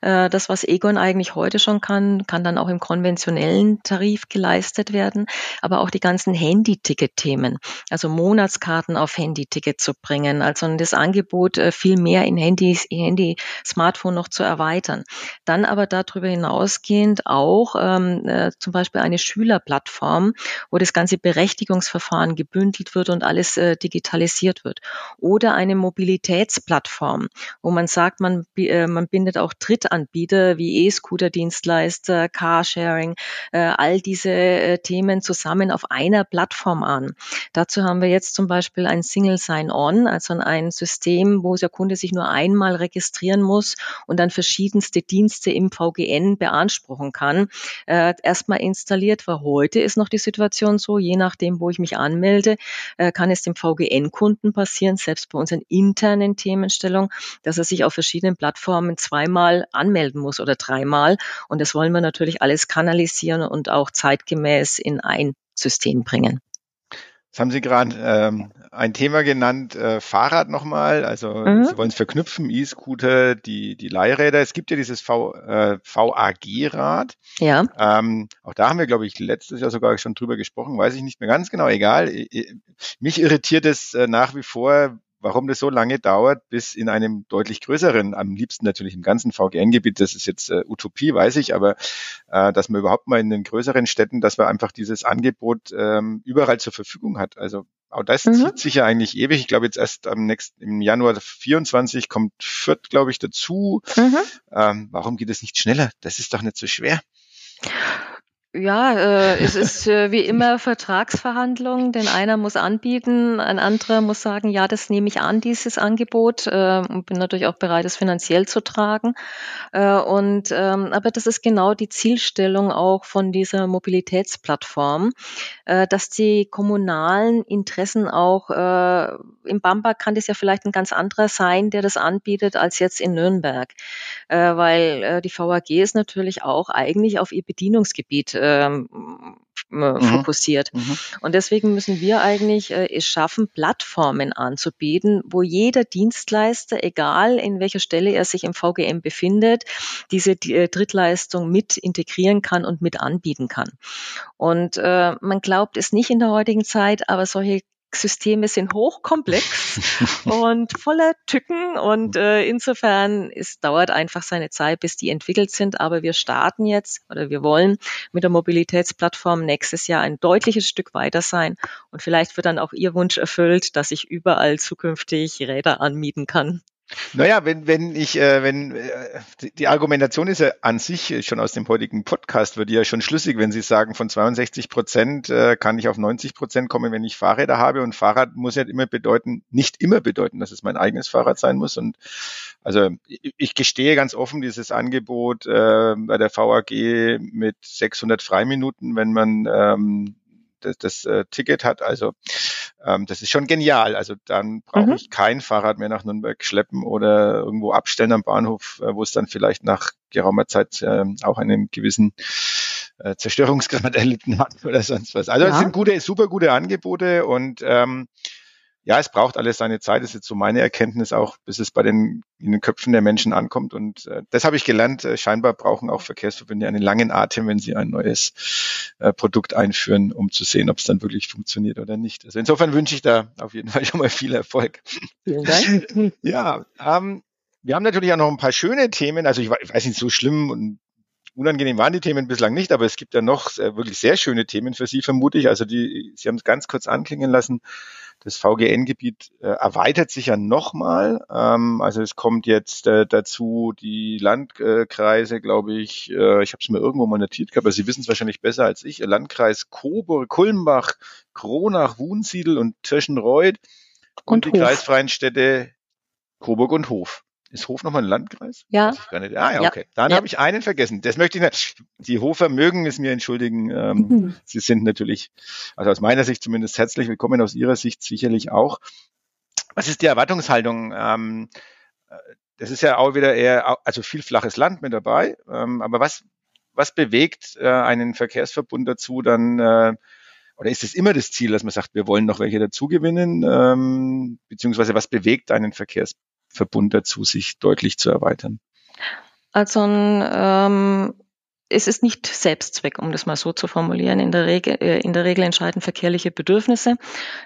Äh, das, was Egon eigentlich heute schon kann, kann dann auch im konventionellen Tarif geleistet werden, aber auch die ganzen Handy-Ticket-Themen, also Monatskarten auf Handy-Ticket zu bringen, also das Angebot äh, viel mehr in Handy, Handy, Smartphone noch zu erweitern. Dann aber darüber hinausgehend auch ähm, äh, zum Beispiel eine Schülerplattform, wo das ganze Berechtigungsverfahren gebündelt wird und alles äh, digitalisiert wird. Oder eine Mobilitätsplattform, wo man sagt, sagt, man, äh, man bindet auch Drittanbieter wie E-Scooter-Dienstleister, Carsharing, äh, all diese äh, Themen zusammen auf einer Plattform an. Dazu haben wir jetzt zum Beispiel ein Single Sign-On, also ein System, wo der Kunde sich nur einmal registrieren muss und dann verschiedenste Dienste im VGN beanspruchen kann. Äh, erstmal installiert, weil heute ist noch die Situation so, je nachdem, wo ich mich anmelde, äh, kann es dem VGN-Kunden passieren, selbst bei unseren internen Themenstellungen, dass er sich auf verschiedenen Plattformen zweimal anmelden muss oder dreimal. Und das wollen wir natürlich alles kanalisieren und auch zeitgemäß in ein System bringen. Jetzt haben Sie gerade ähm, ein Thema genannt, äh, Fahrrad nochmal. Also mhm. Sie wollen es verknüpfen, E-Scooter, die, die Leihräder. Es gibt ja dieses v, äh, VAG-Rad. Ja. Ähm, auch da haben wir, glaube ich, letztes Jahr sogar schon drüber gesprochen, weiß ich nicht mehr ganz genau, egal. Mich irritiert es äh, nach wie vor, warum das so lange dauert, bis in einem deutlich größeren, am liebsten natürlich im ganzen VGN-Gebiet, das ist jetzt äh, Utopie, weiß ich, aber äh, dass man überhaupt mal in den größeren Städten, dass man einfach dieses Angebot ähm, überall zur Verfügung hat. Also auch das mhm. zieht sich ja eigentlich ewig. Ich glaube jetzt erst am nächsten, im Januar 24 kommt Fürth, glaube ich, dazu. Mhm. Ähm, warum geht es nicht schneller? Das ist doch nicht so schwer. Ja, äh, es ist äh, wie immer Vertragsverhandlungen, denn einer muss anbieten, ein anderer muss sagen, ja, das nehme ich an, dieses Angebot, äh, und bin natürlich auch bereit, es finanziell zu tragen. Äh, und ähm, aber das ist genau die Zielstellung auch von dieser Mobilitätsplattform, äh, dass die kommunalen Interessen auch äh, im Bamberg kann das ja vielleicht ein ganz anderer sein, der das anbietet, als jetzt in Nürnberg, äh, weil äh, die VAG ist natürlich auch eigentlich auf ihr Bedienungsgebiet ähm, mhm. fokussiert. Mhm. Und deswegen müssen wir eigentlich äh, es schaffen, Plattformen anzubieten, wo jeder Dienstleister, egal in welcher Stelle er sich im VGM befindet, diese äh, Drittleistung mit integrieren kann und mit anbieten kann. Und äh, man glaubt es nicht in der heutigen Zeit, aber solche Systeme sind hochkomplex und voller Tücken und äh, insofern es dauert einfach seine Zeit, bis die entwickelt sind. Aber wir starten jetzt oder wir wollen mit der Mobilitätsplattform nächstes Jahr ein deutliches Stück weiter sein und vielleicht wird dann auch Ihr Wunsch erfüllt, dass ich überall zukünftig Räder anmieten kann. Naja, wenn, wenn ich, äh, wenn äh, die Argumentation ist ja an sich schon aus dem heutigen Podcast, wird ja schon schlüssig, wenn Sie sagen, von 62 Prozent äh, kann ich auf 90 Prozent kommen, wenn ich Fahrräder habe. Und Fahrrad muss ja immer bedeuten, nicht immer bedeuten, dass es mein eigenes Fahrrad sein muss. Und also ich, ich gestehe ganz offen, dieses Angebot äh, bei der VAG mit 600 Freiminuten, wenn man ähm, das, das äh, Ticket hat. Also ähm, das ist schon genial. Also dann brauche mhm. ich kein Fahrrad mehr nach Nürnberg schleppen oder irgendwo abstellen am Bahnhof, äh, wo es dann vielleicht nach geraumer Zeit äh, auch einen gewissen äh, Zerstörungsgrad erlitten hat oder sonst was. Also es sind gute, super gute Angebote und ähm, ja, es braucht alles seine Zeit, das ist jetzt so meine Erkenntnis auch, bis es bei den, in den Köpfen der Menschen ankommt. Und äh, das habe ich gelernt, äh, scheinbar brauchen auch Verkehrsverbünde einen langen Atem, wenn sie ein neues äh, Produkt einführen, um zu sehen, ob es dann wirklich funktioniert oder nicht. Also insofern wünsche ich da auf jeden Fall schon mal viel Erfolg. Vielen Dank. ja, ähm, wir haben natürlich auch noch ein paar schöne Themen. Also ich weiß nicht, so schlimm und unangenehm waren die Themen bislang nicht, aber es gibt ja noch äh, wirklich sehr schöne Themen für Sie, vermute ich. Also die, Sie haben es ganz kurz anklingen lassen das VGN-Gebiet äh, erweitert sich ja nochmal. Ähm, also es kommt jetzt äh, dazu die Landkreise, glaube ich, äh, ich habe es mir irgendwo mal notiert gehabt, aber Sie wissen es wahrscheinlich besser als ich, Landkreis Coburg, Kulmbach, Kronach, Wunsiedel und Tirschenreuth und, und die kreisfreien Städte Coburg und Hof. Ist Hof nochmal ein Landkreis? Ja. Ah ja, okay. Dann ja. habe ich einen vergessen. Das möchte ich nicht. Die Hofer mögen es mir entschuldigen. Ähm, mhm. Sie sind natürlich, also aus meiner Sicht zumindest herzlich willkommen, aus Ihrer Sicht sicherlich auch. Was ist die Erwartungshaltung? Ähm, äh, das ist ja auch wieder eher, also viel flaches Land mit dabei. Ähm, aber was, was bewegt äh, einen Verkehrsverbund dazu, dann äh, oder ist es immer das Ziel, dass man sagt, wir wollen noch welche dazugewinnen, ähm, beziehungsweise was bewegt einen Verkehrs Verbund dazu, sich deutlich zu erweitern? Also ähm, es ist nicht Selbstzweck, um das mal so zu formulieren. In der Regel, äh, in der Regel entscheiden verkehrliche Bedürfnisse.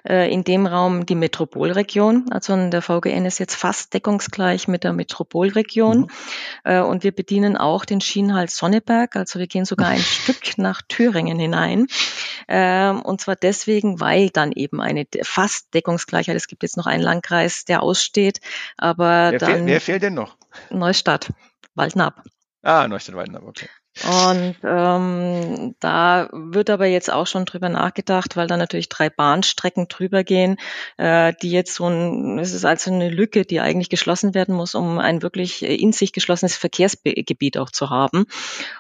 Äh, in dem Raum die Metropolregion. Also der VGN ist jetzt fast deckungsgleich mit der Metropolregion. Mhm. Äh, und wir bedienen auch den Schienenhals Sonneberg. Also wir gehen sogar ein Stück nach Thüringen hinein. Ähm, und zwar deswegen, weil dann eben eine fast Deckungsgleichheit, es gibt jetzt noch einen Landkreis, der aussteht, aber wer dann. Fehlt, wer fehlt denn noch? Neustadt, Waldnab. Ah, Neustadt, Waldnab, okay. Und ähm, da wird aber jetzt auch schon drüber nachgedacht, weil da natürlich drei Bahnstrecken drüber gehen, äh, die jetzt so ein, es ist also eine Lücke, die eigentlich geschlossen werden muss, um ein wirklich in sich geschlossenes Verkehrsgebiet auch zu haben.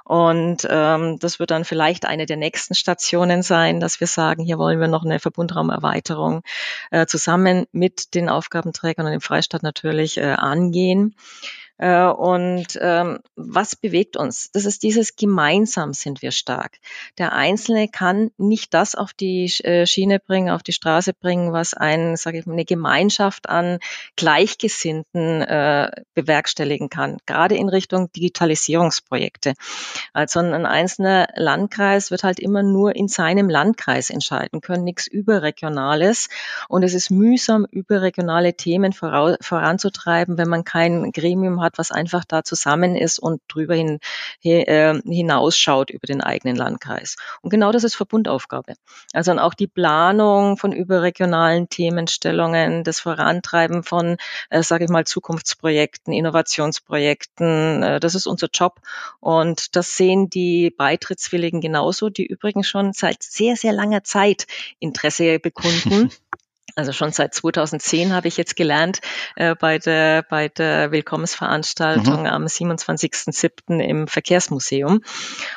Und ähm, das wird dann vielleicht eine der nächsten Stationen sein, dass wir sagen, hier wollen wir noch eine Verbundraumerweiterung äh, zusammen mit den Aufgabenträgern und dem Freistaat natürlich äh, angehen. Äh, und ähm, was bewegt uns? Das ist dieses gemeinsam sind wir stark. Der Einzelne kann nicht das auf die äh, Schiene bringen, auf die Straße bringen, was ein, sage ich mal, eine Gemeinschaft an Gleichgesinnten äh, bewerkstelligen kann, gerade in Richtung Digitalisierungsprojekte. Also ein einzelner Landkreis wird halt immer nur in seinem Landkreis entscheiden können, nichts überregionales. Und es ist mühsam, überregionale Themen voranzutreiben, wenn man kein Gremium hat, was einfach da zusammen ist und drüber hin, äh, hinausschaut über den eigenen Landkreis. Und genau das ist Verbundaufgabe. Also auch die Planung von überregionalen Themenstellungen, das Vorantreiben von, äh, sage ich mal, Zukunftsprojekten, Innovationsprojekten, äh, das ist unser Job. Und das sehen die Beitrittswilligen genauso, die übrigens schon seit sehr, sehr langer Zeit Interesse bekunden. Also schon seit 2010 habe ich jetzt gelernt äh, bei der bei der Willkommensveranstaltung mhm. am 27.07. im Verkehrsmuseum.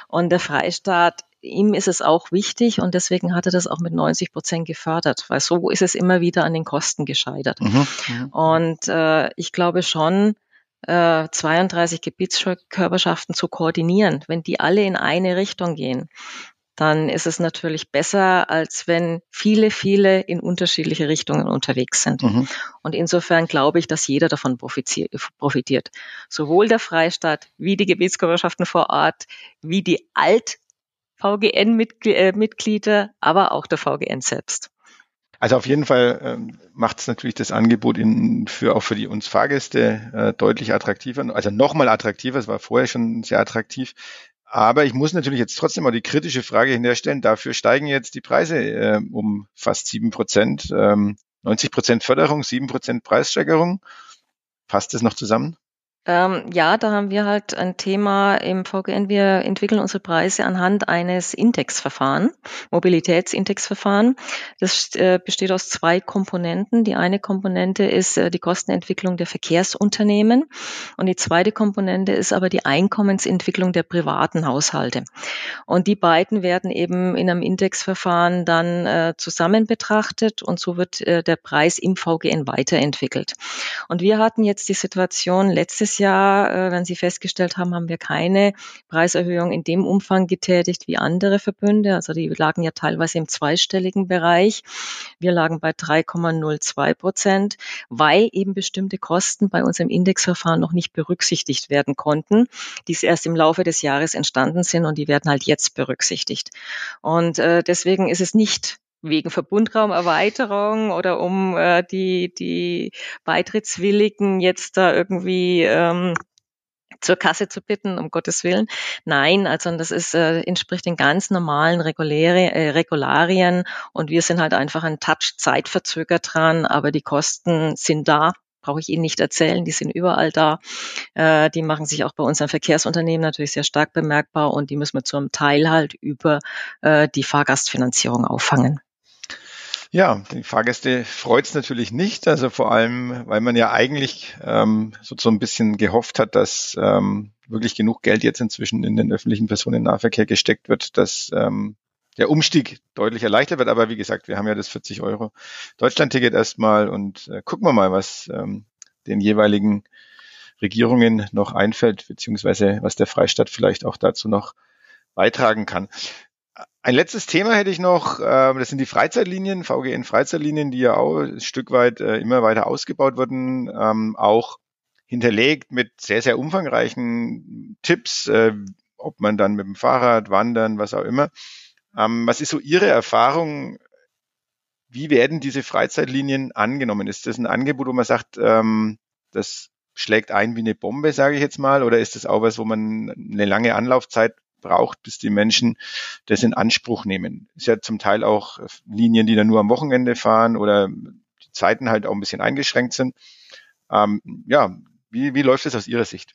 Und der Freistaat ihm ist es auch wichtig und deswegen hat er das auch mit 90 Prozent gefördert, weil so ist es immer wieder an den Kosten gescheitert. Mhm. mhm. Und äh, ich glaube schon, äh, 32 Gebietskörperschaften zu koordinieren, wenn die alle in eine Richtung gehen, dann ist es natürlich besser, als wenn viele, viele in unterschiedliche Richtungen unterwegs sind. Mhm. Und insofern glaube ich, dass jeder davon profitiert. Sowohl der Freistaat wie die Gebietskörperschaften vor Ort, wie die Alt-VGN-Mitglieder, äh, aber auch der VGN selbst. Also auf jeden Fall ähm, macht es natürlich das Angebot in, für auch für die uns Fahrgäste äh, deutlich attraktiver, also nochmal attraktiver. Es war vorher schon sehr attraktiv. Aber ich muss natürlich jetzt trotzdem mal die kritische Frage hinterstellen. Dafür steigen jetzt die Preise äh, um fast sieben Prozent. Ähm, 90 Prozent Förderung, sieben Prozent Preissteigerung. Passt das noch zusammen? Ähm, ja, da haben wir halt ein Thema im VGN. Wir entwickeln unsere Preise anhand eines Indexverfahren, Mobilitätsindexverfahren. Das äh, besteht aus zwei Komponenten. Die eine Komponente ist äh, die Kostenentwicklung der Verkehrsunternehmen und die zweite Komponente ist aber die Einkommensentwicklung der privaten Haushalte. Und die beiden werden eben in einem Indexverfahren dann äh, zusammen betrachtet und so wird äh, der Preis im VGN weiterentwickelt. Und wir hatten jetzt die Situation letztes Jahr, äh, wenn Sie festgestellt haben, haben wir keine Preiserhöhung in dem Umfang getätigt wie andere Verbünde. Also die lagen ja teilweise im zweistelligen Bereich. Wir lagen bei 3,02 Prozent, weil eben bestimmte Kosten bei unserem Indexverfahren noch nicht berücksichtigt werden konnten, die erst im Laufe des Jahres entstanden sind und die werden halt jetzt berücksichtigt. Und äh, deswegen ist es nicht wegen Verbundraumerweiterung oder um äh, die, die Beitrittswilligen jetzt da irgendwie ähm, zur Kasse zu bitten, um Gottes Willen. Nein, also das ist, äh, entspricht den ganz normalen Reguläre, äh, Regularien und wir sind halt einfach ein Touch zeitverzögert dran, aber die Kosten sind da. Brauche ich Ihnen nicht erzählen, die sind überall da. Äh, die machen sich auch bei unseren Verkehrsunternehmen natürlich sehr stark bemerkbar und die müssen wir zum Teil halt über äh, die Fahrgastfinanzierung auffangen. Ja, die Fahrgäste freut es natürlich nicht. Also vor allem, weil man ja eigentlich ähm, so, so ein bisschen gehofft hat, dass ähm, wirklich genug Geld jetzt inzwischen in den öffentlichen Personennahverkehr gesteckt wird, dass ähm, der Umstieg deutlich erleichtert wird. Aber wie gesagt, wir haben ja das 40 Euro Deutschland-Ticket erstmal und äh, gucken wir mal, was ähm, den jeweiligen Regierungen noch einfällt, beziehungsweise was der Freistaat vielleicht auch dazu noch beitragen kann. Ein letztes Thema hätte ich noch, ähm, das sind die Freizeitlinien, VGN Freizeitlinien, die ja auch ein Stück weit äh, immer weiter ausgebaut wurden, ähm, auch hinterlegt mit sehr, sehr umfangreichen Tipps, äh, ob man dann mit dem Fahrrad, Wandern, was auch immer. Ähm, was ist so Ihre Erfahrung? Wie werden diese Freizeitlinien angenommen? Ist das ein Angebot, wo man sagt, das schlägt ein wie eine Bombe, sage ich jetzt mal, oder ist das auch was, wo man eine lange Anlaufzeit braucht, bis die Menschen das in Anspruch nehmen. Ist ja zum Teil auch Linien, die dann nur am Wochenende fahren oder die Zeiten halt auch ein bisschen eingeschränkt sind. Ähm, ja, wie, wie läuft es aus Ihrer Sicht?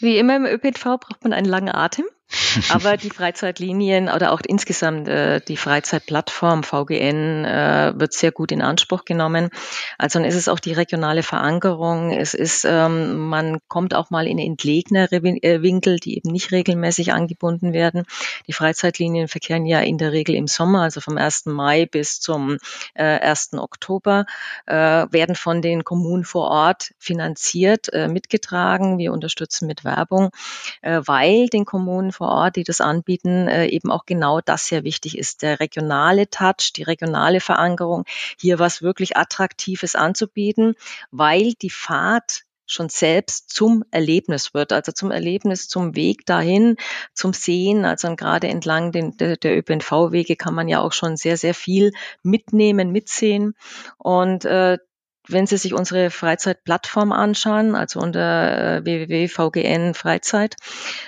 Wie immer im ÖPNV braucht man einen langen Atem. Aber die Freizeitlinien oder auch insgesamt äh, die Freizeitplattform VGN äh, wird sehr gut in Anspruch genommen. Also dann ist es auch die regionale Verankerung. Es ist, ähm, man kommt auch mal in entlegenere äh, Winkel, die eben nicht regelmäßig angebunden werden. Die Freizeitlinien verkehren ja in der Regel im Sommer, also vom 1. Mai bis zum äh, 1. Oktober, äh, werden von den Kommunen vor Ort finanziert, äh, mitgetragen. Wir unterstützen mit Werbung, äh, weil den Kommunen vor Ort, die das anbieten, äh, eben auch genau das sehr wichtig ist. Der regionale Touch, die regionale Verankerung, hier was wirklich Attraktives anzubieten, weil die Fahrt schon selbst zum Erlebnis wird, also zum Erlebnis, zum Weg dahin, zum Sehen. Also gerade entlang den, der, der ÖPNV-Wege kann man ja auch schon sehr, sehr viel mitnehmen, mitsehen. Und äh, wenn Sie sich unsere Freizeitplattform anschauen, also unter äh, www.vgn Freizeit,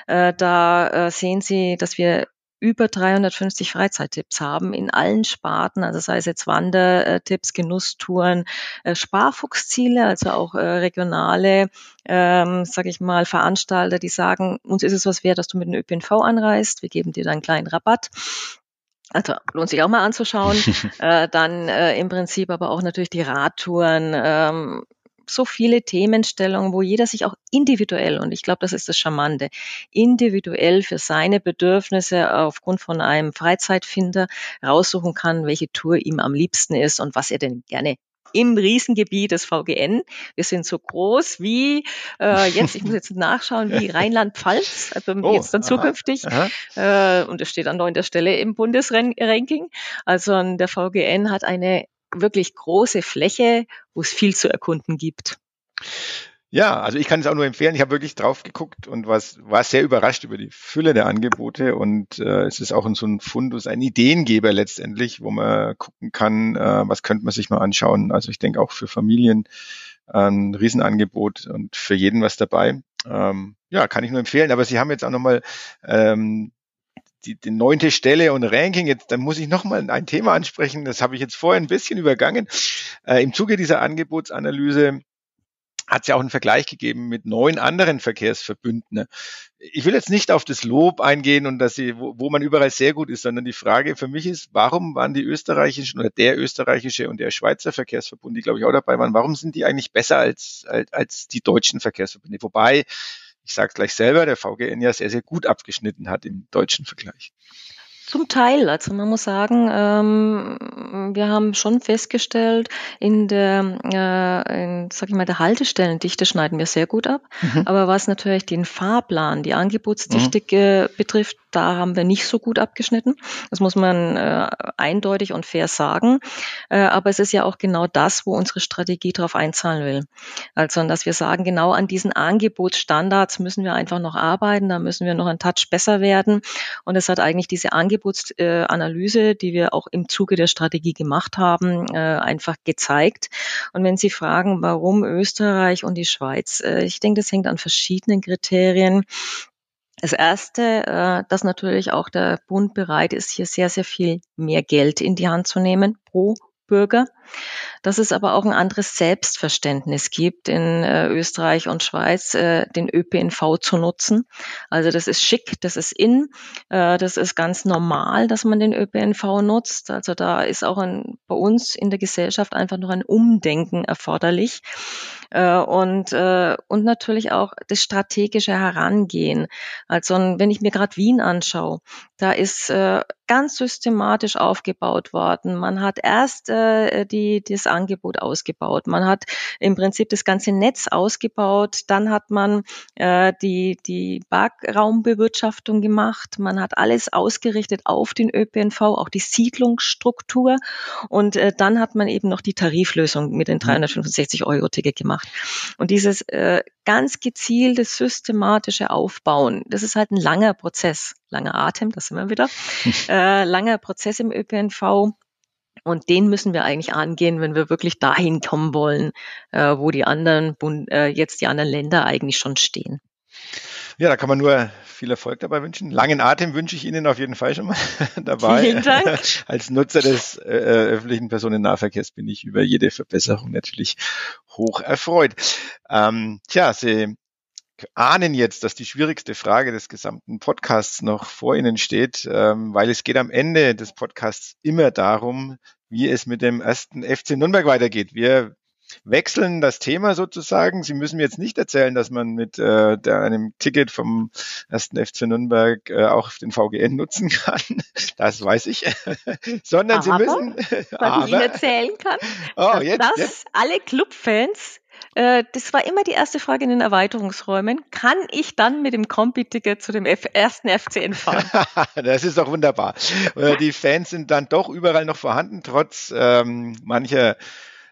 äh, da äh, sehen Sie, dass wir über 350 Freizeittipps haben in allen Sparten, also sei es jetzt Wandertipps, Genusstouren, Sparfuchsziele, also auch regionale, ähm, sage ich mal, Veranstalter, die sagen, uns ist es was wert, dass du mit dem ÖPNV anreist, wir geben dir dann einen kleinen Rabatt. Also lohnt sich auch mal anzuschauen. äh, dann äh, im Prinzip aber auch natürlich die Radtouren, ähm, so viele Themenstellungen, wo jeder sich auch individuell, und ich glaube, das ist das Charmante, individuell für seine Bedürfnisse aufgrund von einem Freizeitfinder raussuchen kann, welche Tour ihm am liebsten ist und was er denn gerne im Riesengebiet des VGN. Wir sind so groß wie äh, jetzt, ich muss jetzt nachschauen, wie Rheinland-Pfalz, also oh, jetzt dann zukünftig. Aha, aha. Äh, und es steht an neunter Stelle im Bundesranking. Also der VGN hat eine wirklich große Fläche, wo es viel zu erkunden gibt. Ja, also ich kann es auch nur empfehlen. Ich habe wirklich drauf geguckt und was, war sehr überrascht über die Fülle der Angebote und äh, es ist auch so ein Fundus, ein Ideengeber letztendlich, wo man gucken kann, äh, was könnte man sich mal anschauen. Also ich denke auch für Familien ein Riesenangebot und für jeden was dabei. Ähm, ja, kann ich nur empfehlen. Aber Sie haben jetzt auch nochmal ähm, die, die neunte Stelle und Ranking. Jetzt, dann muss ich nochmal ein Thema ansprechen. Das habe ich jetzt vorher ein bisschen übergangen. Äh, Im Zuge dieser Angebotsanalyse hat es ja auch einen Vergleich gegeben mit neun anderen Verkehrsverbünden. Ich will jetzt nicht auf das Lob eingehen und dass sie, wo, wo man überall sehr gut ist, sondern die Frage für mich ist, warum waren die österreichischen oder der österreichische und der Schweizer Verkehrsverbund, die glaube ich auch dabei waren, warum sind die eigentlich besser als, als, als die deutschen Verkehrsverbünde? Wobei ich sage gleich selber, der VGN ja sehr, sehr gut abgeschnitten hat im deutschen Vergleich. Zum Teil, also man muss sagen, ähm, wir haben schon festgestellt, in der, äh, in, sag ich mal, der Haltestellendichte schneiden wir sehr gut ab. Mhm. Aber was natürlich den Fahrplan, die Angebotsdichte mhm. betrifft, da haben wir nicht so gut abgeschnitten. Das muss man äh, eindeutig und fair sagen. Äh, aber es ist ja auch genau das, wo unsere Strategie darauf einzahlen will. Also, dass wir sagen, genau an diesen Angebotsstandards müssen wir einfach noch arbeiten, da müssen wir noch ein Touch besser werden. Und es hat eigentlich diese Angebotsanalyse, die wir auch im Zuge der Strategie gemacht haben, äh, einfach gezeigt. Und wenn Sie fragen, warum Österreich und die Schweiz, äh, ich denke, das hängt an verschiedenen Kriterien. Das erste, äh, dass natürlich auch der Bund bereit ist, hier sehr, sehr viel mehr Geld in die Hand zu nehmen pro Bürger dass es aber auch ein anderes Selbstverständnis gibt in äh, Österreich und Schweiz, äh, den ÖPNV zu nutzen. Also das ist schick, das ist in, äh, das ist ganz normal, dass man den ÖPNV nutzt. Also da ist auch ein, bei uns in der Gesellschaft einfach noch ein Umdenken erforderlich. Äh, und, äh, und natürlich auch das strategische Herangehen. Also wenn ich mir gerade Wien anschaue, da ist äh, ganz systematisch aufgebaut worden. Man hat erst äh, die, das Angebot ausgebaut. Man hat im Prinzip das ganze Netz ausgebaut. Dann hat man äh, die, die Parkraumbewirtschaftung gemacht. Man hat alles ausgerichtet auf den ÖPNV, auch die Siedlungsstruktur. Und äh, dann hat man eben noch die Tariflösung mit den 365 mhm. Euro Ticket gemacht. Und dieses äh, ganz gezielte, systematische Aufbauen, das ist halt ein langer Prozess. Langer Atem, das sind wir wieder. äh, langer Prozess im ÖPNV. Und den müssen wir eigentlich angehen, wenn wir wirklich dahin kommen wollen, äh, wo die anderen Bund, äh, jetzt die anderen Länder eigentlich schon stehen. Ja, da kann man nur viel Erfolg dabei wünschen. Langen Atem wünsche ich Ihnen auf jeden Fall schon mal dabei. Vielen Dank. Als Nutzer des äh, öffentlichen Personennahverkehrs bin ich über jede Verbesserung natürlich hoch erfreut. Ähm, tja, Sie ahnen jetzt, dass die schwierigste Frage des gesamten Podcasts noch vor Ihnen steht, ähm, weil es geht am Ende des Podcasts immer darum, wie es mit dem ersten FC Nürnberg weitergeht. Wir wechseln das Thema sozusagen. Sie müssen mir jetzt nicht erzählen, dass man mit äh, der, einem Ticket vom ersten FC Nürnberg äh, auch den VGN nutzen kann. Das weiß ich. Sondern aber, Sie müssen. Was aber, ich Ihnen erzählen kann, oh, dass jetzt, das jetzt. alle Clubfans äh, das war immer die erste Frage in den Erweiterungsräumen. Kann ich dann mit dem Kombi-Ticket zu dem F ersten FCN fahren? das ist doch wunderbar. Äh, die Fans sind dann doch überall noch vorhanden, trotz ähm, mancher,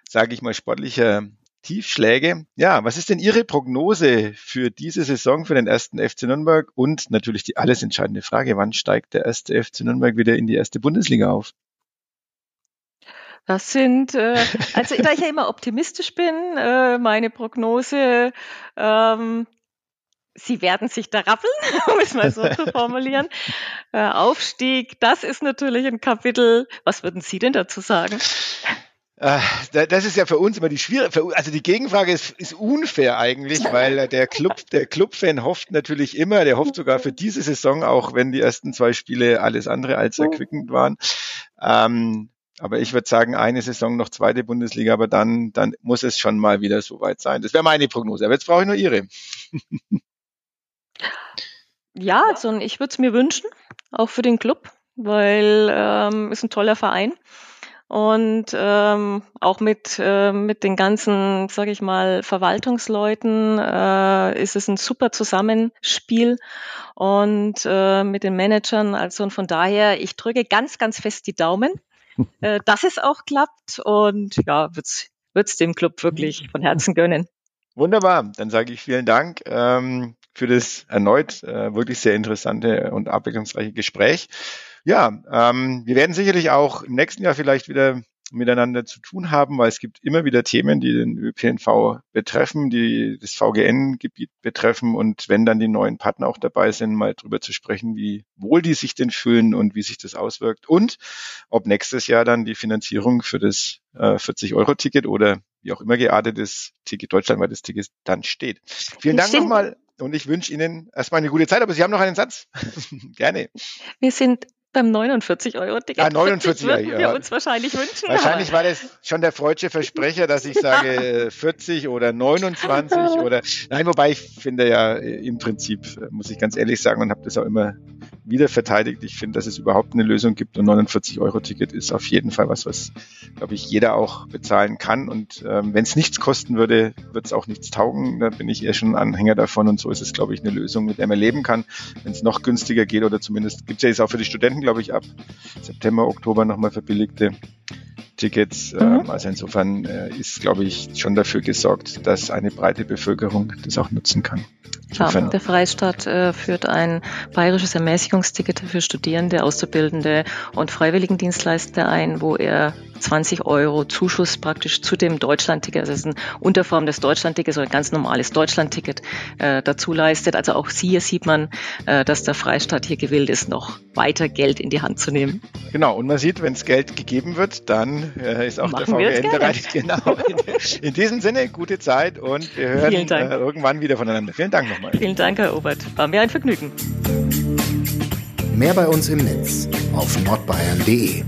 sage ich mal, sportlicher Tiefschläge. Ja, was ist denn Ihre Prognose für diese Saison für den ersten FC Nürnberg? Und natürlich die alles entscheidende Frage, wann steigt der erste FC Nürnberg wieder in die erste Bundesliga auf? Das sind, äh, also da ich ja immer optimistisch bin, äh, meine Prognose, ähm, Sie werden sich da rappeln, um es mal so zu formulieren. Äh, Aufstieg, das ist natürlich ein Kapitel. Was würden Sie denn dazu sagen? Äh, das ist ja für uns immer die schwierige, also die Gegenfrage ist, ist unfair eigentlich, weil der Club, der Clubfan hofft natürlich immer, der hofft sogar für diese Saison, auch wenn die ersten zwei Spiele alles andere als erquickend waren. Ähm, aber ich würde sagen, eine Saison noch zweite Bundesliga, aber dann, dann muss es schon mal wieder so weit sein. Das wäre meine Prognose. Aber jetzt brauche ich nur Ihre. ja, also ich würde es mir wünschen, auch für den Club, weil ähm, ist ein toller Verein und ähm, auch mit äh, mit den ganzen, sage ich mal, Verwaltungsleuten äh, ist es ein super Zusammenspiel und äh, mit den Managern. Also und von daher, ich drücke ganz, ganz fest die Daumen, äh, dass es auch klappt und ja, wird's wird's dem Club wirklich von Herzen gönnen. Wunderbar, dann sage ich vielen Dank ähm, für das erneut äh, wirklich sehr interessante und abwechslungsreiche Gespräch. Ja, ähm, wir werden sicherlich auch im nächsten Jahr vielleicht wieder miteinander zu tun haben, weil es gibt immer wieder Themen, die den ÖPNV betreffen, die das VGN-Gebiet betreffen und wenn dann die neuen Partner auch dabei sind, mal drüber zu sprechen, wie wohl die sich denn fühlen und wie sich das auswirkt und ob nächstes Jahr dann die Finanzierung für das äh, 40-Euro-Ticket oder wie auch immer geartetes Ticket, deutschlandweites Ticket dann steht. Vielen Dank nochmal und ich wünsche Ihnen erstmal eine gute Zeit, aber Sie haben noch einen Satz. Gerne. Wir sind beim 49-Euro-Ticket. Ah, 49 würden ja. wir uns wahrscheinlich wünschen. Wahrscheinlich war das schon der freudsche Versprecher, dass ich sage 40 oder 29 oder nein, wobei ich finde ja im Prinzip, muss ich ganz ehrlich sagen und habe das auch immer wieder verteidigt. Ich finde, dass es überhaupt eine Lösung gibt und 49 Euro Ticket ist auf jeden Fall was, was glaube ich jeder auch bezahlen kann und ähm, wenn es nichts kosten würde, wird es auch nichts taugen. Da bin ich eher schon Anhänger davon und so ist es glaube ich eine Lösung, mit der man leben kann, wenn es noch günstiger geht oder zumindest gibt es ja jetzt auch für die Studenten glaube ich, ab September, Oktober nochmal verbilligte Tickets. Mhm. Ähm, also insofern äh, ist, glaube ich, schon dafür gesorgt, dass eine breite Bevölkerung das auch nutzen kann. Ja, der Freistaat äh, führt ein bayerisches Ermäßigungsticket für Studierende, Auszubildende und Freiwilligendienstleister ein, wo er 20 Euro Zuschuss praktisch zu dem Deutschlandticket, also es ist eine Unterform des Deutschlandtickets oder ein ganz normales Deutschlandticket äh, dazu leistet. Also auch hier sieht man, äh, dass der Freistaat hier gewillt ist, noch weiter Geld in die Hand zu nehmen. Genau, und man sieht, wenn es Geld gegeben wird, dann äh, ist auch Machen der VGN bereit. Genau. In, in, diesem Sinne, gute Zeit und wir hören äh, irgendwann wieder voneinander. Vielen Dank nochmal. Vielen Dank, Herr Obert. War mir ein Vergnügen. Mehr bei uns im Netz auf nordbayern.de